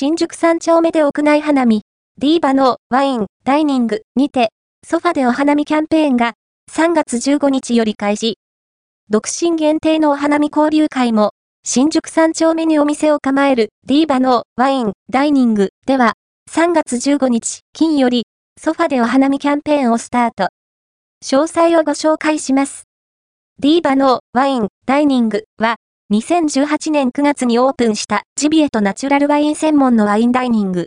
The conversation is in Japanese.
新宿三丁目で屋内花見、ディーバのワイン、ダイニングにて、ソファでお花見キャンペーンが3月15日より開始。独身限定のお花見交流会も、新宿三丁目にお店を構えるディーバのワイン、ダイニングでは、3月15日金より、ソファでお花見キャンペーンをスタート。詳細をご紹介します。ディーバのワイン、ダイニングは、2018年9月にオープンしたジビエとナチュラルワイン専門のワインダイニング。